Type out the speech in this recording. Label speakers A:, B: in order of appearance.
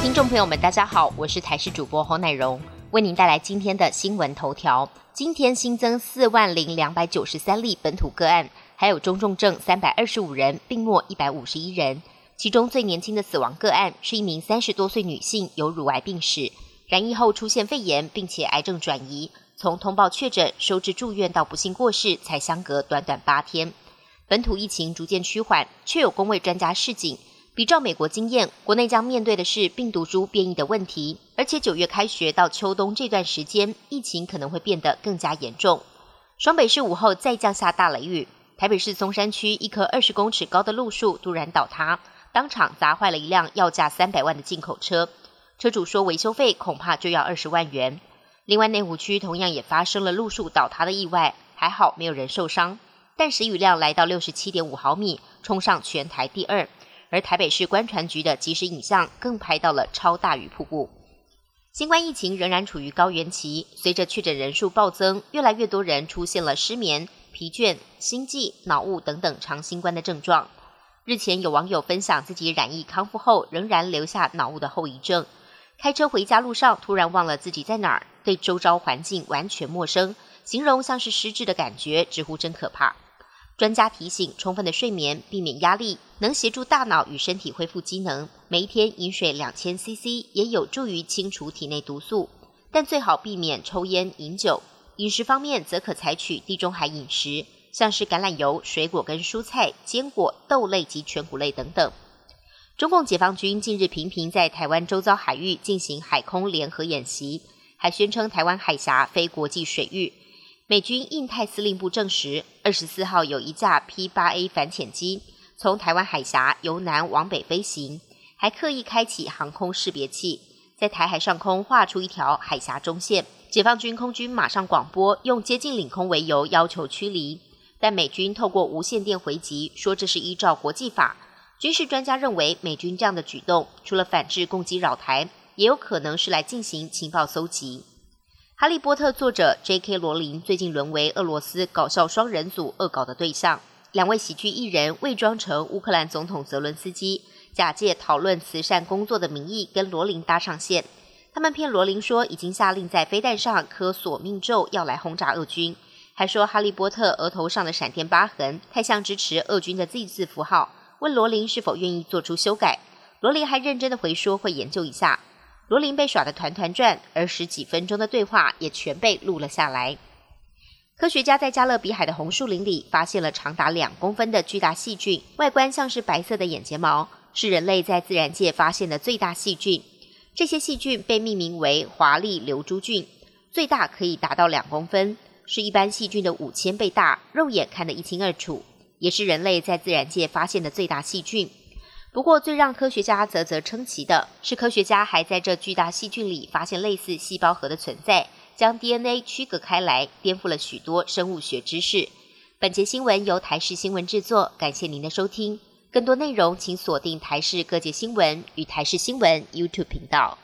A: 听众朋友们，大家好，我是台视主播侯乃荣，为您带来今天的新闻头条。今天新增四万零两百九十三例本土个案，还有中重症三百二十五人，病末一百五十一人。其中最年轻的死亡个案是一名三十多岁女性，有乳癌病史，染疫后出现肺炎，并且癌症转移，从通报确诊、收治住院到不幸过世，才相隔短短八天。本土疫情逐渐趋缓，却有工位专家示警。比照美国经验，国内将面对的是病毒株变异的问题，而且九月开学到秋冬这段时间，疫情可能会变得更加严重。双北市午后再降下大雷雨，台北市松山区一棵二十公尺高的路树突然倒塌，当场砸坏了一辆要价三百万的进口车，车主说维修费恐怕就要二十万元。另外内湖区同样也发生了路树倒塌的意外，还好没有人受伤，但时雨量来到六十七点五毫米，冲上全台第二。而台北市观船局的即时影像更拍到了超大雨瀑布。新冠疫情仍然处于高原期，随着确诊人数暴增，越来越多人出现了失眠、疲倦、心悸、脑雾等等长新冠的症状。日前有网友分享自己染疫康复后仍然留下脑雾的后遗症，开车回家路上突然忘了自己在哪儿，对周遭环境完全陌生，形容像是失智的感觉，直呼真可怕。专家提醒，充分的睡眠，避免压力，能协助大脑与身体恢复机能。每一天饮水两千 CC，也有助于清除体内毒素。但最好避免抽烟、饮酒。饮食方面，则可采取地中海饮食，像是橄榄油、水果跟蔬菜、坚果、豆类及全谷类等等。中共解放军近日频频在台湾周遭海域进行海空联合演习，还宣称台湾海峡非国际水域。美军印太司令部证实，二十四号有一架 P-8A 反潜机从台湾海峡由南往北飞行，还刻意开启航空识别器，在台海上空画出一条海峡中线。解放军空军马上广播，用接近领空为由要求驱离，但美军透过无线电回击说这是依照国际法。军事专家认为，美军这样的举动除了反制攻击扰台，也有可能是来进行情报搜集。《哈利波特》作者 J.K. 罗琳最近沦为俄罗斯搞笑双人组恶搞的对象。两位喜剧艺人伪装成乌克兰总统泽伦斯基，假借讨论慈善工作的名义跟罗琳搭上线。他们骗罗琳说已经下令在飞弹上刻索命咒，要来轰炸俄军，还说哈利波特额头上的闪电疤痕太像支持俄军的 Z 字符号，问罗琳是否愿意做出修改。罗琳还认真的回说会研究一下。罗琳被耍得团团转，而十几分钟的对话也全被录了下来。科学家在加勒比海的红树林里发现了长达两公分的巨大细菌，外观像是白色的眼睫毛，是人类在自然界发现的最大细菌。这些细菌被命名为华丽流珠菌，最大可以达到两公分，是一般细菌的五千倍大，肉眼看得一清二楚，也是人类在自然界发现的最大细菌。不过，最让科学家啧啧称奇的是，科学家还在这巨大细菌里发现类似细胞核的存在，将 DNA 区隔开来，颠覆了许多生物学知识。本节新闻由台视新闻制作，感谢您的收听。更多内容请锁定台视各界新闻与台视新闻 YouTube 频道。